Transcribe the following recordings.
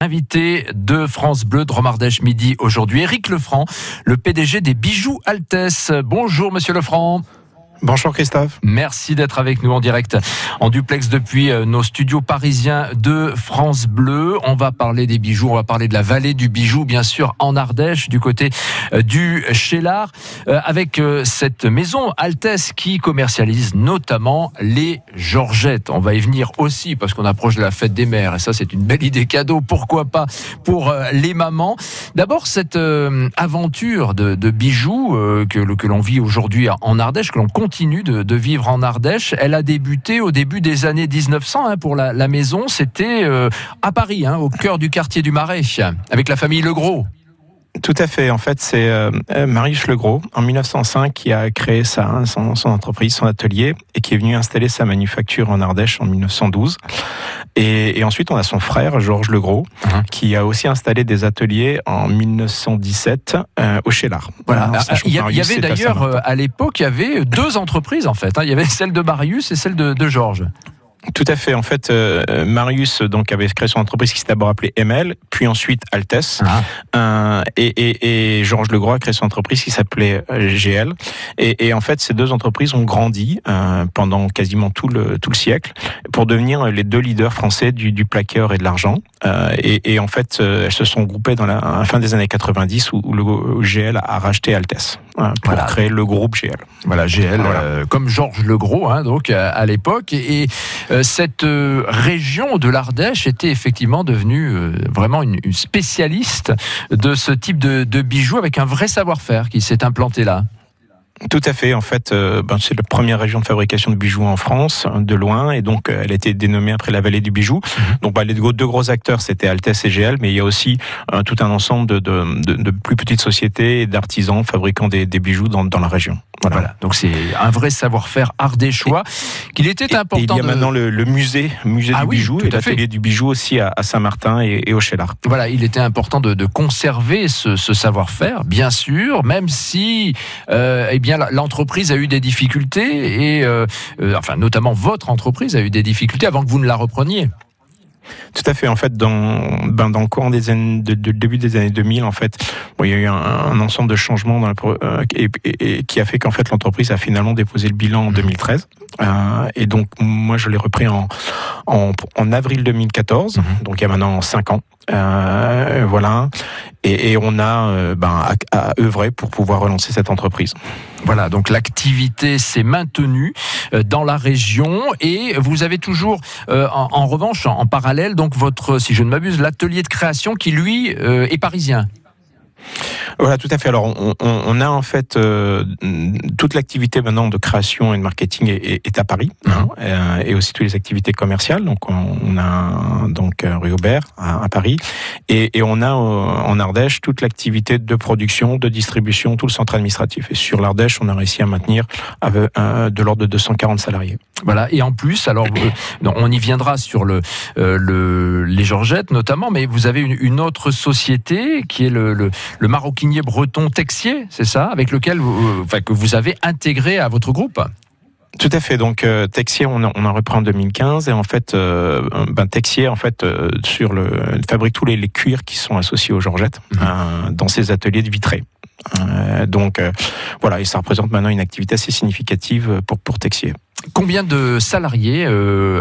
Invité de France Bleu Dromardèche midi aujourd'hui, Éric Lefranc, le PDG des bijoux Altesse. Bonjour Monsieur Lefranc. Bonjour Christophe. Merci d'être avec nous en direct en duplex depuis euh, nos studios parisiens de France Bleu. On va parler des bijoux, on va parler de la vallée du bijou, bien sûr, en Ardèche, du côté euh, du Chélard, euh, avec cette maison Altesse qui commercialise notamment les Georgettes. On va y venir aussi parce qu'on approche de la fête des mères et ça, c'est une belle idée cadeau. Pourquoi pas pour les mamans? D'abord, cette aventure de, bijoux que, que l'on vit aujourd'hui en Ardèche, que l'on continue de, vivre en Ardèche. Elle a débuté au début des années 1900 hein, pour la, maison. C'était euh, à Paris, hein, au cœur du quartier du Marais, avec la famille Legros. Tout à fait. En fait, c'est euh, Marius Legros, en 1905, qui a créé sa, son, entreprise, son atelier, et qui est venu installer sa manufacture en Ardèche en 1912. Et, ensuite, on a son frère, Georges Legros, uh-huh. qui a aussi installé des ateliers en 1917 euh, au Chélard. Voilà. Ah, il y, avait d'ailleurs, euh, à l'époque, il y avait deux entreprises, en fait. Hein. Il y avait celle de Marius et celle de, de Georges. Tout à fait. En fait, euh, Marius donc avait créé son entreprise qui s'est d'abord appelée ML, puis ensuite Altes. Ah. Euh, et, et, et, Georges Legros a créé son entreprise qui s'appelait euh, GL. Et, et, en fait, ces deux entreprises ont grandi euh, pendant quasiment tout le tout le siècle pour devenir les deux leaders français du, du plaqueur et de l'argent. Euh, et, en fait, elles se sont groupées dans la, fin des années 90 où, le GL a racheté Altes pour créer le groupe GL. Voilà, GL, comme Georges Legros, hein, donc à, l'époque. Et, euh, cette euh, région de l'Ardèche était effectivement devenue euh, vraiment une, spécialiste de ce type de, bijoux avec un vrai savoir-faire qui s'est implanté là. Tout à fait. En fait, ben, c'est la première région de fabrication de bijoux en France, de loin, et donc elle a été dénommée après la vallée du bijou. Mhm. Donc, bah, les deux gros acteurs, c'était Altesse et GL, mais il y a aussi tout un ensemble de, plus petites sociétés et d'artisans fabriquant des, bijoux dans la région. Voilà. Donc c'est un vrai savoir-faire ardéchois qu'il était important. il y a maintenant le, musée, musée ah du bijou et l'atelier du bijou aussi à, Saint-Martin et, au Chélard. Voilà, il était important de, conserver ce, savoir-faire, bien sûr, même si euh, eh bien l'entreprise a eu des difficultés et euh, euh, enfin notamment votre entreprise a eu des difficultés avant que vous ne la repreniez. Tout à fait. En fait, dans, ben, dans le courant des années, de, début des années 2000, en fait, bon, il y a eu un, ensemble de changements dans euh, et, qui a fait qu'en fait l'entreprise a finalement déposé le bilan en 2013. Mmh. Euh, et donc moi, je l'ai repris en, en, en, avril 2014, mmh. donc il y a maintenant 5 ans. Euh, voilà. Et, on a euh, ben, à, œuvrer pour pouvoir relancer cette entreprise. Voilà, donc l'activité s'est maintenue euh, dans la région et vous avez toujours, en, revanche, en, parallèle, donc votre, si je ne m'abuse, l'atelier de création qui lui est parisien. Voilà, tout à fait. Alors, on, a en fait euh, toute l'activité maintenant de création et de marketing est, à Paris, hein, mhm. et aussi toutes les activités commerciales. Donc, on, a donc euh, rue Aubert à, Paris, et, on a euh, en Ardèche toute l'activité de production, de distribution, tout le centre administratif. Et sur l'Ardèche, on a réussi à maintenir de l'ordre de 240 salariés. Voilà, et en plus, alors on y viendra sur le, le les Georgettes notamment, mais vous avez une, autre société qui est le, le, le maroquinier breton Texier, c'est ça, avec lequel vous, enfin, que vous avez intégré à votre groupe. Tout à fait. Donc euh, Texier, on, on en reprend en 2015 et en fait, euh, ben, Texier en fait euh, sur le fabrique tous les, les, cuirs qui sont associés aux Georgettes mhm. dans ses ateliers de vitré. donc voilà, et ça représente maintenant une activité assez significative pour pour Texier. Combien de salariés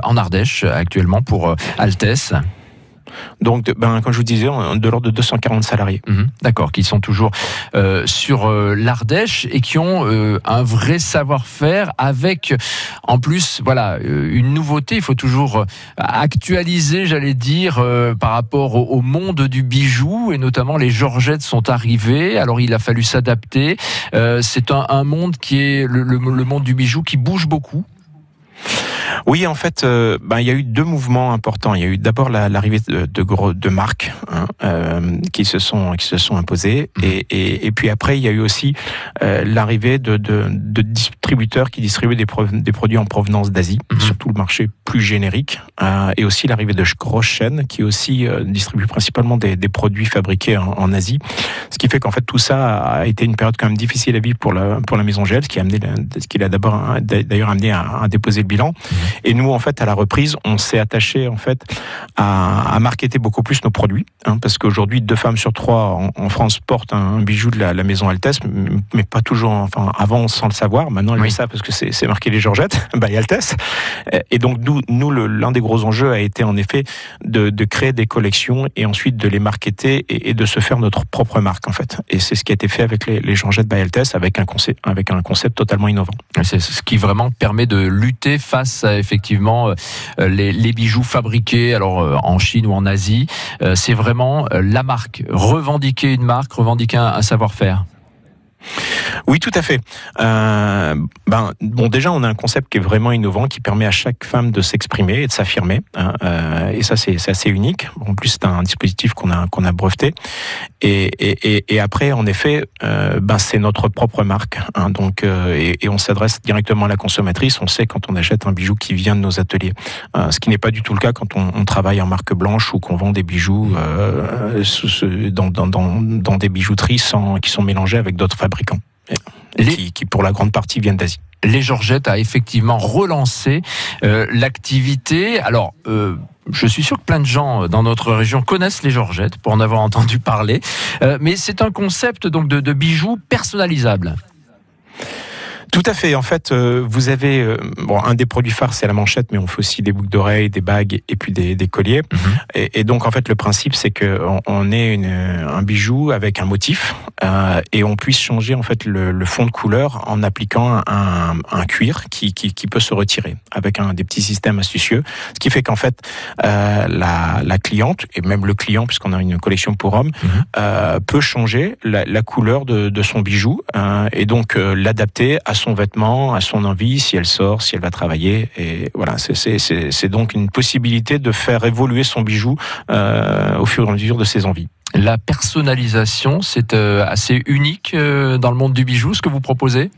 en Ardèche actuellement pour Altesse? Donc, ben, comme je vous disais, de l'ordre de 240 salariés. Mhm. D'accord, qui sont toujours euh, sur euh, l'Ardèche et qui ont euh, un vrai savoir-faire avec, en plus, voilà, une nouveauté. Il faut toujours actualiser, j'allais dire, par rapport au, monde du bijou et notamment les Georgettes sont arrivées. Alors, il a fallu s'adapter. C'est un, monde qui est le monde du bijou qui bouge beaucoup. Oui, en fait, euh, ben, il y a eu deux mouvements importants. Il y a eu d'abord l'arrivée de, de, de marques hein, euh, qui se sont qui se sont imposées, mhm. et, et, et puis après, il y a eu aussi euh, l'arrivée de, de, de, distributeurs qui distribuaient des, des produits en provenance d'Asie, mhm. surtout le marché plus générique, euh, et aussi l'arrivée de grosses chaînes qui aussi distribuent principalement des, des produits fabriqués en, en, Asie, ce qui fait qu'en fait tout ça a été une période quand même difficile à vivre pour la pour la maison Gel, ce qui a amené, ce qui a d'abord d'ailleurs amené à, à, déposer le bilan. Mhm. Et nous, en fait, à la reprise, on s'est attaché en fait à, à marketer beaucoup plus nos produits, hein, parce qu'aujourd'hui, deux femmes sur trois en, France portent un, bijou de la, la, maison Altesse, mais pas toujours, enfin avant sans le savoir. Maintenant, elles oui. le savent parce que c'est marqué les Georgettes, by Altesse. Et donc nous, nous l'un des gros enjeux a été en effet de, de, créer des collections et ensuite de les marketer et, et, de se faire notre propre marque en fait. Et c'est ce qui a été fait avec les, les Georgettes by Altesse, avec un concept, avec un concept totalement innovant. C'est ce qui vraiment permet de lutter face à effectivement euh, les, bijoux fabriqués alors euh, en Chine ou en Asie. Euh, c'est vraiment la marque, revendiquer une marque, revendiquer un savoir-faire. Oui, tout à fait. Euh, ben, bon, déjà, on a un concept qui est vraiment innovant, qui permet à chaque femme de s'exprimer et de s'affirmer. Hein, euh, et ça, c'est assez unique. En plus, c'est un dispositif qu'on a qu'on a breveté. Et, après, en effet, euh, ben, c'est notre propre marque. Hein, donc, et, on s'adresse directement à la consommatrice. On sait quand on achète un bijou qui vient de nos ateliers. Euh, ce qui n'est pas du tout le cas quand on, travaille en marque blanche ou qu'on vend des bijoux dans, des bijouteries qui sont mélangés avec d'autres fabricants. Les... Qui, qui, pour la grande partie, viennent d'Asie. Les Georgettes a effectivement relancé euh, l'activité. Alors, euh, je suis sûr que plein de gens dans notre région connaissent les Georgettes pour en avoir entendu parler, euh, mais c'est un concept donc de, de bijoux personnalisables. Tout à fait. En fait, euh, vous avez euh, bon un des produits phares, c'est la manchette, mais on fait aussi des boucles d'oreilles, des bagues et puis des, des colliers. Mm -hmm. et, et, donc en fait, le principe, c'est que on, ait une, un bijou avec un motif euh, et on puisse changer en fait le, le, fond de couleur en appliquant un, un cuir qui, qui, qui, peut se retirer avec un des petits systèmes astucieux. Ce qui fait qu'en fait, euh, la, la, cliente et même le client, puisqu'on a une collection pour hommes, mm -hmm. peut changer la, la couleur de, de, son bijou et donc l'adapter à son vêtement, à son envie, si elle sort, si elle va travailler. Et voilà, c'est donc une possibilité de faire évoluer son bijou euh, au fur et à mesure de ses envies. La personnalisation, c'est euh, assez unique euh, dans le monde du bijou, ce que vous proposez?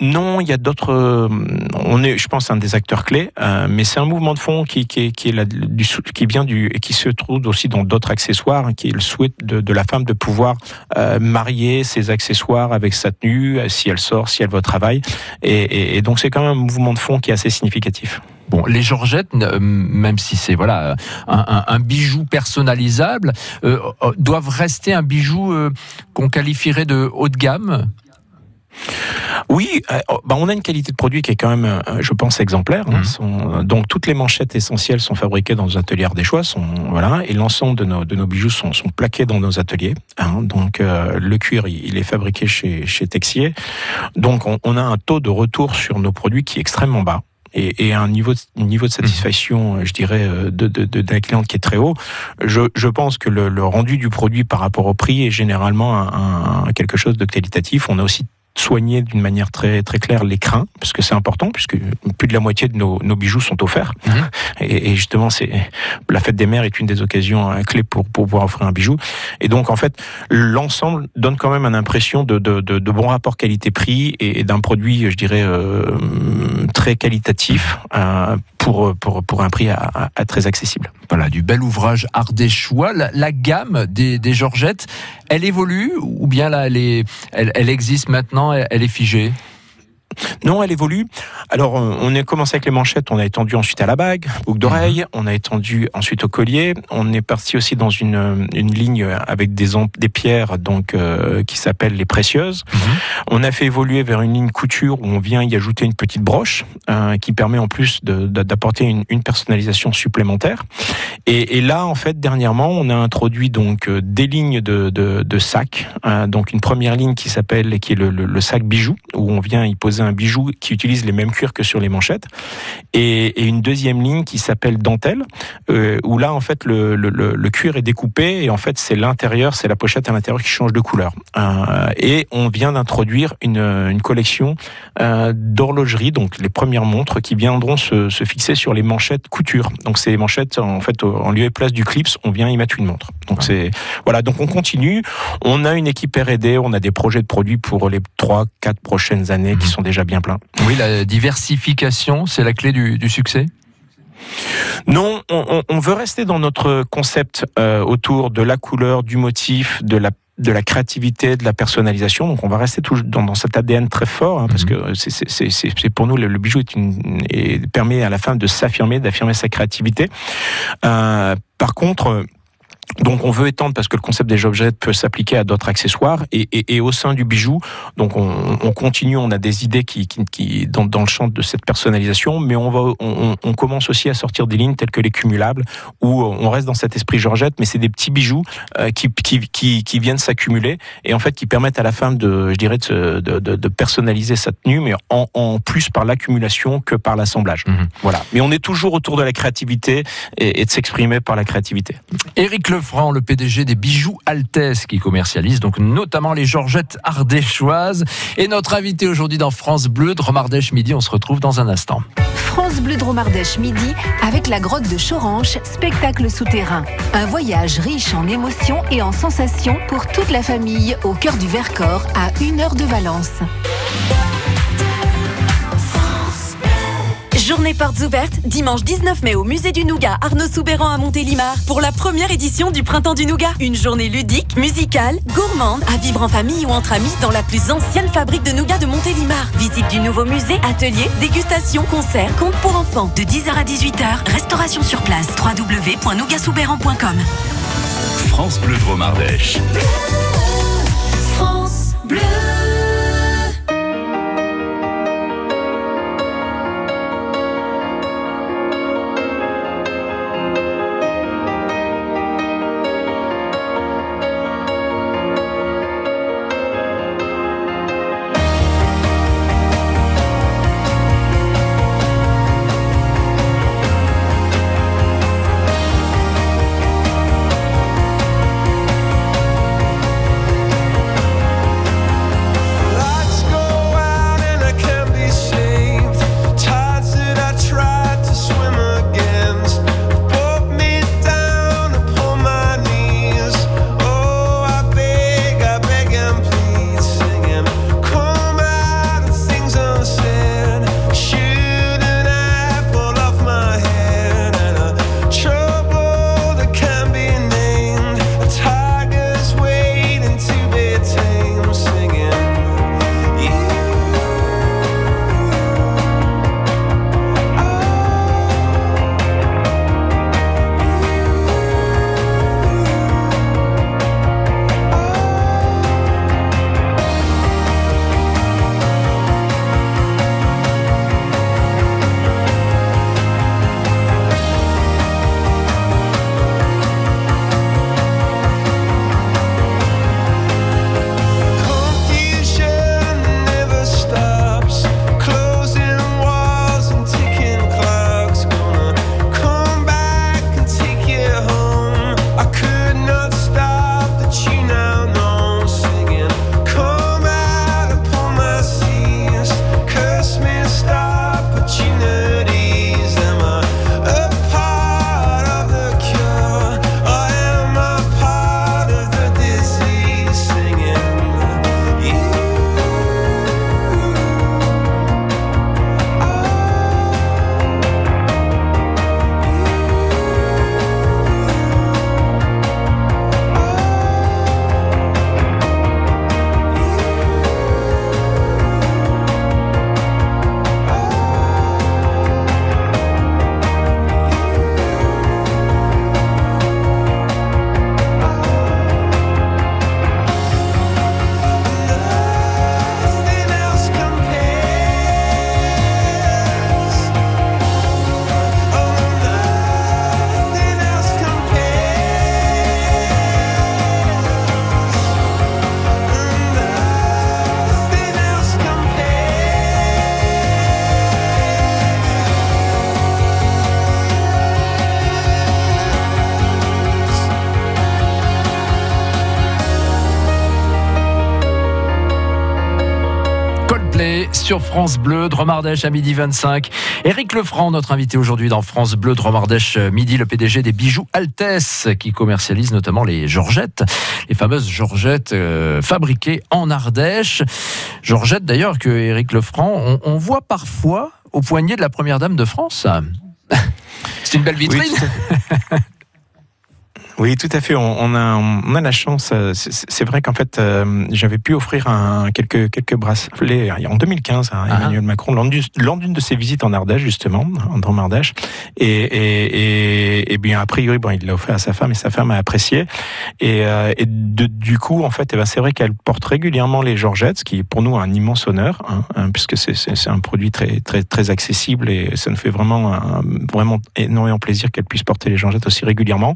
Non, il y a d'autres. Euh, on est, je pense, un des acteurs clés, euh, mais c'est un mouvement de fond qui, qui, est du, qui vient du et qui se trouve aussi dans d'autres accessoires, hein, qui est le souhait de, la femme de pouvoir euh, marier ses accessoires avec sa tenue, si elle sort, si elle va au travail, et, donc c'est quand même un mouvement de fond qui est assez significatif. Bon, les Georgettes, même si c'est voilà un, bijou personnalisable, doivent rester un bijou qu'on qualifierait de haut de gamme? Oui, euh, bah on a une qualité de produit qui est quand même, euh, je pense, exemplaire. Hein. Mmh. Sont, donc toutes les manchettes essentielles sont fabriquées dans nos ateliers Ardéchois, sont voilà, et l'ensemble de nos, de nos bijoux sont, sont plaqués dans nos ateliers. Hein. Donc euh, le cuir, il, est fabriqué chez, chez Texier. Donc on, on, a un taux de retour sur nos produits qui est extrêmement bas. Et, et un niveau de, niveau de satisfaction, je dirais, de, de, de, la cliente qui est très haut. Je, je pense que le, le, rendu du produit par rapport au prix est généralement un, un, quelque chose de qualitatif. On a aussi soigner d'une manière très très claire les crins parce que c'est important puisque plus de la moitié de nos, nos bijoux sont offerts mmh. et, et, justement c'est la fête des mères est une des occasions clés pour, pour pouvoir offrir un bijou et donc en fait l'ensemble donne quand même une impression de, de, de, de bon rapport qualité-prix et, et d'un produit je dirais euh, très qualitatif euh, pour, pour, pour un prix à, à, à, très accessible. Voilà, du bel ouvrage ardéchois. La, la gamme des, des Georgettes, elle évolue ou bien là, elle, est, elle, elle existe maintenant, elle, est figée non, elle évolue. Alors, on a commencé avec les manchettes, on a étendu ensuite à la bague, boucle d'oreille, mmh. on a étendu ensuite au collier. On est parti aussi dans une, une ligne avec des, des pierres donc euh, qui s'appellent les précieuses. Mmh. On a fait évoluer vers une ligne couture où on vient y ajouter une petite broche euh, qui permet en plus d'apporter une, une, personnalisation supplémentaire. Et, et, là, en fait, dernièrement, on a introduit donc euh, des lignes de, de, de sacs. Euh, donc une première ligne qui s'appelle qui est le, le, le sac bijou où on vient y poser un bijou qui utilise les mêmes cuirs que sur les manchettes, et, et une deuxième ligne qui s'appelle dentelle, euh, où là en fait le, le, le, cuir est découpé et en fait c'est l'intérieur, c'est la pochette à l'intérieur qui change de couleur. Euh, et on vient d'introduire une, une, collection euh, d'horlogerie, donc les premières montres qui viendront se, se, fixer sur les manchettes couture. Donc ces manchettes en fait en lieu et place du clips, on vient y mettre une montre. Donc c'est voilà, donc on continue. On a une équipe R&D, on a des projets de produits pour les trois, quatre prochaines années qui sont déjà bien plein. Oui, la diversification, c'est la clé du, du succès? Non, on, on, veut rester dans notre concept euh, autour de la couleur, du motif, de la de la créativité, de la personnalisation. Donc on va rester toujours dans, dans cet ADN très fort, hein, parce mhm. que c'est pour nous le, bijou est une, et permet à la fin de s'affirmer, d'affirmer sa créativité. Euh, par contre, donc on veut étendre parce que le concept des objets peut s'appliquer à d'autres accessoires et, et, et, au sein du bijou, donc on, on continue, on a des idées qui, qui, qui dans, dans, le champ de cette personnalisation, mais on va, on, on, commence aussi à sortir des lignes telles que les cumulables où on reste dans cet esprit Georgette, mais c'est des petits bijoux euh, qui, qui, viennent s'accumuler et en fait qui permettent à la fin de, je dirais, de, de, de personnaliser sa tenue, mais en, en plus par l'accumulation que par l'assemblage. Mhm. Voilà. Mais on est toujours autour de la créativité et, et de s'exprimer par la créativité. Éric Le PDG des bijoux Altesse, qui commercialise donc notamment les Georgettes ardéchoises. Et notre invité aujourd'hui dans France Bleu, Dromardèche Midi, on se retrouve dans un instant. France Bleu Dromardèche Midi avec la grotte de Choranche, spectacle souterrain. Un voyage riche en émotions et en sensations pour toute la famille au cœur du Vercors à une heure de Valence. Journée portes ouvertes, dimanche 19 mai au musée du Nougat Arnaud Soubéran à Montélimar pour la première édition du Printemps du Nougat. Une journée ludique, musicale, gourmande, à vivre en famille ou entre amis dans la plus ancienne fabrique de nougat de Montélimar. Visite du nouveau musée, atelier, dégustation, concert, compte pour enfants. De 10h à 18h, restauration sur place. www.nougatsoubéran.com France Bleu Dromardèche. France Bleu. Sur France Bleu, Dromardèche à midi 25. Éric Lefranc, notre invité aujourd'hui dans France Bleu, Dromardèche euh, midi, le PDG des bijoux Altesse, qui commercialise notamment les Georgettes, les fameuses Georgettes euh, fabriquées en Ardèche. Georgettes d'ailleurs que Éric Lefranc, on, voit parfois au poignet de la première dame de France. C'est une belle vitrine. Oui, tout à fait. On, a, on a la chance. Euh, c'est vrai qu'en fait, euh, j'avais pu offrir un, quelques, quelques bracelets en 2015 à ah. Emmanuel Macron lors d'une de ses visites en Ardèche, justement, en Drôme Ardèche. Et, et, et, bien, a priori, bon, il l'a offert à sa femme et sa femme a apprécié. Et, euh, et de, du coup, en fait, eh ben, c'est vrai qu'elle porte régulièrement les Georgettes, ce qui est pour nous un immense honneur, hein, hein puisque c'est un produit très, très, très accessible et ça nous fait vraiment, un, vraiment énormément plaisir qu'elle puisse porter les Georgettes aussi régulièrement.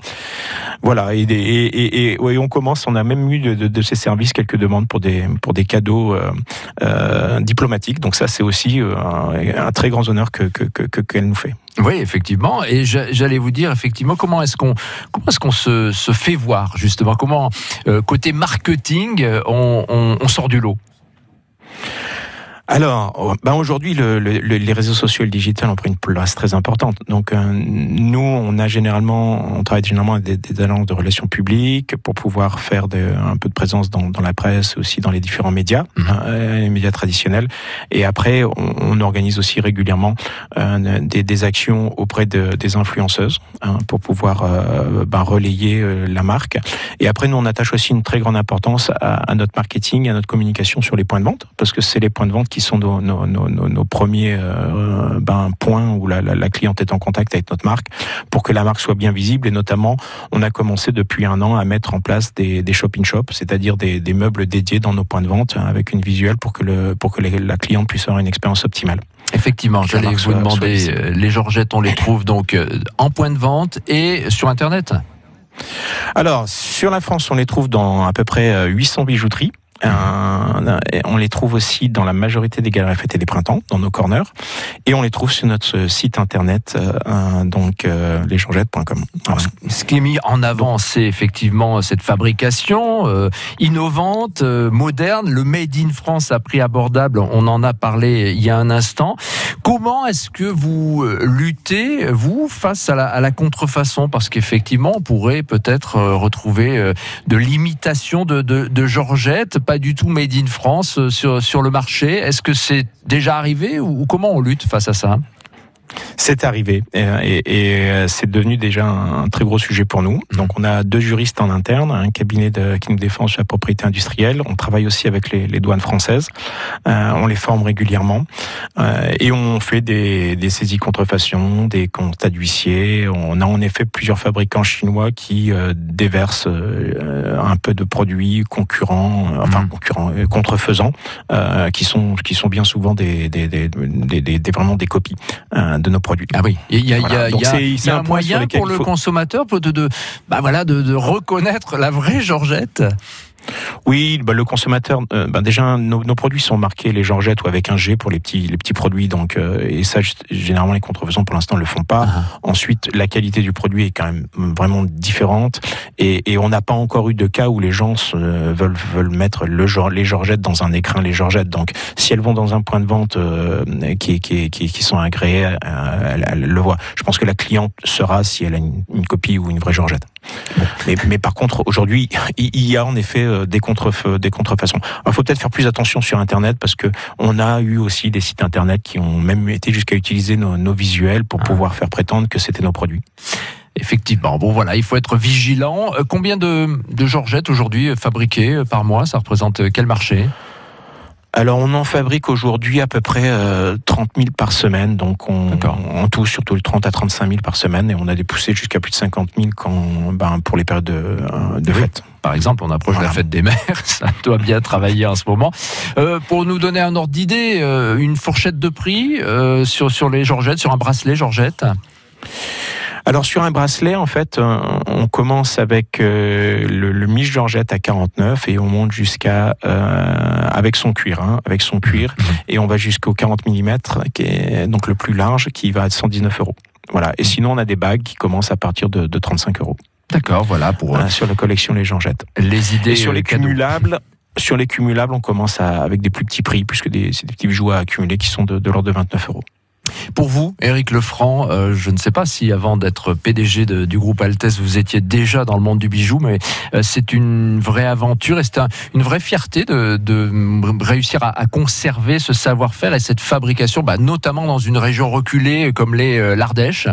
Voilà, et, et, on commence, on a même eu de, ces services quelques demandes pour des, pour des cadeaux euh, euh, diplomatiques. Donc ça, c'est aussi euh, un, très grand honneur que qu'elle que, que, nous fait. Oui, effectivement. Et j'allais vous dire, effectivement, comment est-ce qu'on comment est-ce qu'on se, se, fait voir justement? Comment côté marketing, on sort du lot? Alors, ben aujourd'hui, le, le, les réseaux sociaux et le digital ont pris une place très importante. Donc, euh, nous, on a généralement, on travaille généralement avec des, des agences de relations publiques pour pouvoir faire de, un peu de présence dans, dans, la presse, aussi dans les différents médias, mmh. euh, les médias traditionnels. Et après, on, on organise aussi régulièrement euh, des, des, actions auprès de, des influenceuses hein, pour pouvoir ben, relayer la marque. Et après, nous, on attache aussi une très grande importance à, à notre marketing, à notre communication sur les points de vente, parce que c'est les points de vente qui qui sont nos, nos, nos, nos premiers euh, ben, points où la, la, la, cliente est en contact avec notre marque pour que la marque soit bien visible. Et notamment, on a commencé depuis un an à mettre en place des, des shop-in-shop, c'est-à-dire des, des, meubles dédiés dans nos points de vente avec une visuelle pour que, le, pour que la cliente puisse avoir une expérience optimale. Effectivement, j'allais vous demander, euh, les Georgettes, on les trouve donc euh, en point de vente et sur Internet alors, sur la France, on les trouve dans à peu près 800 bijouteries. On les trouve aussi dans la majorité des galeries fêtes et des printemps, dans nos corners, et on les trouve sur notre site internet, euh, donc euh, lesgeorgettes.com. Ce qui est mis en avant, c'est effectivement cette fabrication euh, innovante, euh, moderne, le Made in France à prix abordable. On en a parlé il y a un instant. Comment est-ce que vous luttez, vous, face à la, contrefaçon? Parce qu'effectivement, on pourrait peut-être retrouver de l'imitation de Georgette pas du tout made in France euh, sur, sur le marché. Est-ce que c'est déjà arrivé ou comment on lutte face à ça? C'est arrivé et, et, euh, c'est devenu déjà un, très gros sujet pour nous. Mmh. Donc on a deux juristes en interne, un cabinet de, qui nous défend sur la propriété industrielle. On travaille aussi avec les, les douanes françaises. Euh, on les forme régulièrement euh, et on fait des, des saisies contrefaçon, des constats d'huissier. On a en effet plusieurs fabricants chinois qui euh, déversent euh, un peu de produits concurrents, enfin mmh. concurrents, contrefaisants, qui sont qui sont bien souvent des, des, des, des vraiment des copies de nos Ah oui, il y a, un, moyen pour le consommateur de, de, bah voilà, de, de reconnaître la vraie Georgette? Oui, bah, le consommateur, euh, bah, déjà nos, produits sont marqués les Georgettes ou avec un G pour les petits les petits produits, donc euh, et ça généralement les contrefaisants pour l'instant ne le font pas. Ah. Ensuite, la qualité du produit est quand même vraiment différente et, et on n'a pas encore eu de cas où les gens veulent veulent mettre le genre les Georgettes dans un écrin les Georgettes. Donc si elles vont dans un point de vente euh, qui, qui, qui, qui sont agréés, elle, le voit. Je pense que la cliente sera si elle a une, une copie ou une vraie Georgette. Mais, mais par contre, aujourd'hui, il y a en effet euh, des, des contrefaçons. Il faut peut-être faire plus attention sur Internet parce que on a eu aussi des sites Internet qui ont même été jusqu'à utiliser nos, nos visuels pour ah. pouvoir faire prétendre que c'était nos produits. Effectivement. Bon voilà, il faut être vigilant. Euh, combien de, de Georgettes aujourd'hui fabriquées par mois? Ça représente quel marché? Alors on en fabrique aujourd'hui à peu près 30 euh, 000 par semaine, donc on, en tout surtout le 30 à 35 000 par semaine, et on a des poussées jusqu'à plus de 50 000 quand, ben, pour les périodes de, euh, de fête. Par exemple, on approche de la fête des mères, ça doit bien travailler en ce moment. Euh, pour nous donner un ordre d'idée, une fourchette de prix sur, sur les Georgettes, sur un bracelet Georgette? Alors sur un bracelet, en fait, euh, on commence avec euh, le, le Mich Georgette à 49 et on monte jusqu'à euh, avec son cuir, hein, avec son cuir, mhm. et on va jusqu'au 40 mm, qui est donc le plus large, qui va à 119 euros. Voilà. Et sinon, on a des bagues qui commencent à partir de, de 35 euros. D'accord, voilà pour sur la collection les Georgettes. Les idées. Et sur les cumulables. Sur les cumulables, on commence à, avec des plus petits prix, puisque c'est des petits bijoux à accumuler qui sont de, de l'ordre de 29 euros. Pour vous, Éric Lefranc, euh, je ne sais pas si avant d'être PDG du groupe Altesse, vous étiez déjà dans le monde du bijou, mais euh, c'est une vraie aventure et c'est une vraie fierté de, réussir à, conserver ce savoir-faire et cette fabrication, bah, notamment dans une région reculée comme les euh, l'Ardèche.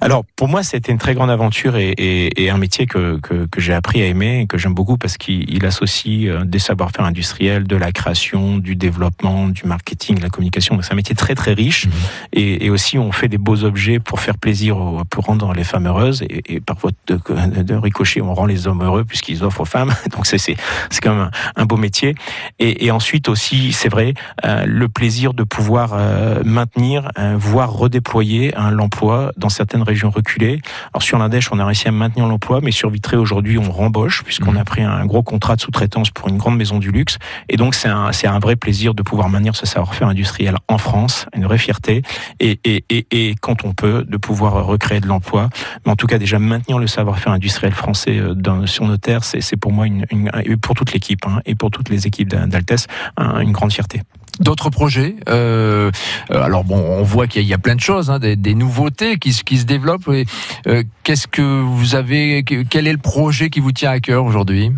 Alors pour moi, c'était une très grande aventure et, et, et un métier que, que, que j'ai appris à aimer et que j'aime beaucoup parce qu'il associe euh, des savoir-faire industriels, de la création, du développement, du marketing, de la communication. Donc c'est un métier très très riche mmh. et, et, aussi on fait des beaux objets pour faire plaisir, pour rendre les femmes heureuses et, et parfois de, de, ricochet, on rend les hommes heureux puisqu'ils offrent aux femmes. Donc c'est c'est quand même un, un, beau métier. Et, ensuite aussi, c'est vrai, euh, le plaisir de pouvoir euh, maintenir, euh, voire redéployer l'emploi dans certaines régions reculées. Alors sur l'Indèche, on a réussi à maintenir l'emploi, mais sur Vitré aujourd'hui, on rembauche puisqu'on mmh. a pris un gros contrat de sous-traitance pour une grande maison du luxe. Et donc c'est un, c'est un vrai plaisir de pouvoir maintenir ce savoir-faire industriel en France, une vraie fierté. Et, et, et, et quand on peut, de pouvoir recréer de l'emploi. Mais en tout cas, déjà maintenir le savoir-faire industriel français euh, dans, sur nos terres, c'est, c'est pour moi une, une, pour toute l'équipe hein, et pour toutes les équipes d'Altesse une grande fierté. D'autres projets. Euh, alors bon, on voit qu'il y, a plein de choses, hein, des, des, nouveautés qui, qui se développent. Euh, Qu'est-ce que vous avez Quel est le projet qui vous tient à cœur aujourd'hui?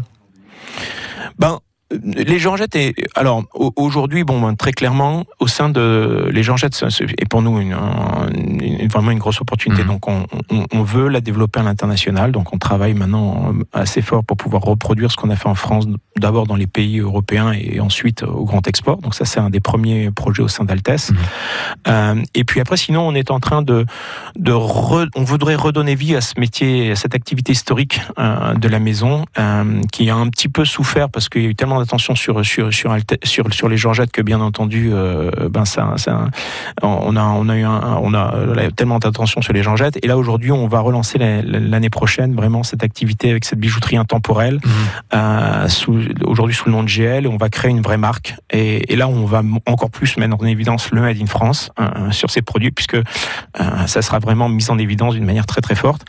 Ben, les Georgettes, et, alors aujourd'hui, bon, ben, très clairement, au sein de les Georgettes, est pour nous une, vraiment une grosse opportunité. Mhm. Donc, on, on, on, veut la développer à l'international. Donc, on travaille maintenant assez fort pour pouvoir reproduire ce qu'on a fait en France, d'abord dans les pays européens et ensuite au grand export. Donc, ça, c'est un des premiers projets au sein d'Altes. Mhm. Euh, et puis après, sinon, on est en train de, de on voudrait redonner vie à ce métier, à cette activité historique euh, de la maison, euh, qui a un petit peu souffert parce qu'il y a eu tellement d'attention sur sur sur sur, sur les Georgettes que bien entendu, euh, ben ça, ça, on a on a eu un, on a tellement d'attention sur les Georgettes. Et là aujourd'hui, on va relancer l'année prochaine vraiment cette activité avec cette bijouterie intemporelle, mmh. euh, aujourd'hui sous le nom de GL. Et on va créer une vraie marque. Et, et, là, on va encore plus mettre en évidence le Made in France euh, sur ces produits, puisque euh, ça sera vraiment mis en évidence d'une manière très très forte.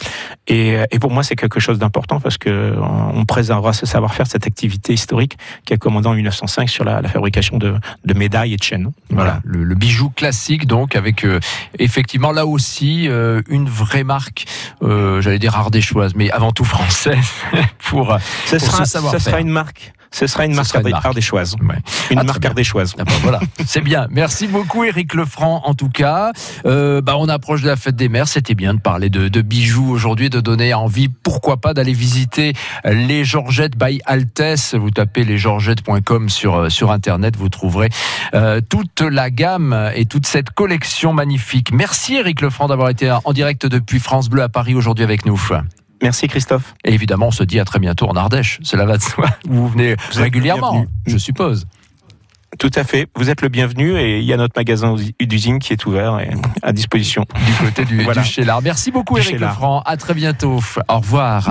Et, et pour moi, c'est quelque chose d'important parce que on préservera ce savoir-faire, cette activité historique qui a commandé en 1905 sur la, la fabrication de, de, médailles et de chaînes. Voilà, le, le bijou classique donc avec euh, effectivement là aussi euh, une vraie marque, euh, j'allais dire ardéchoise, mais avant tout française pour, ce sera, ce sera une marque ce sera une marque, ardéchoise. Ouais. Une ah, marque ardéchoise. Ah, bah, voilà, c'est bien. Merci beaucoup, Eric Lefranc, en tout cas. Euh, bah, on approche de la fête des mères. C'était bien de parler de, de bijoux aujourd'hui, de donner envie, pourquoi pas, d'aller visiter les Georgettes by Altesse. Vous tapez lesgeorgettes.com sur, euh, sur Internet, vous trouverez euh, toute la gamme et toute cette collection magnifique. Merci, Eric Lefranc, d'avoir été en direct depuis France Bleu à Paris aujourd'hui avec nous. Merci Christophe. Et évidemment, on se dit à très bientôt en Ardèche. Cela va de soi. Vous venez régulièrement, je suppose. Tout à fait. Vous êtes le bienvenu et il y a notre magasin d'usine qui est ouvert et à disposition. Du côté du, voilà. Merci beaucoup, Eric Lefranc. À très bientôt. Au revoir.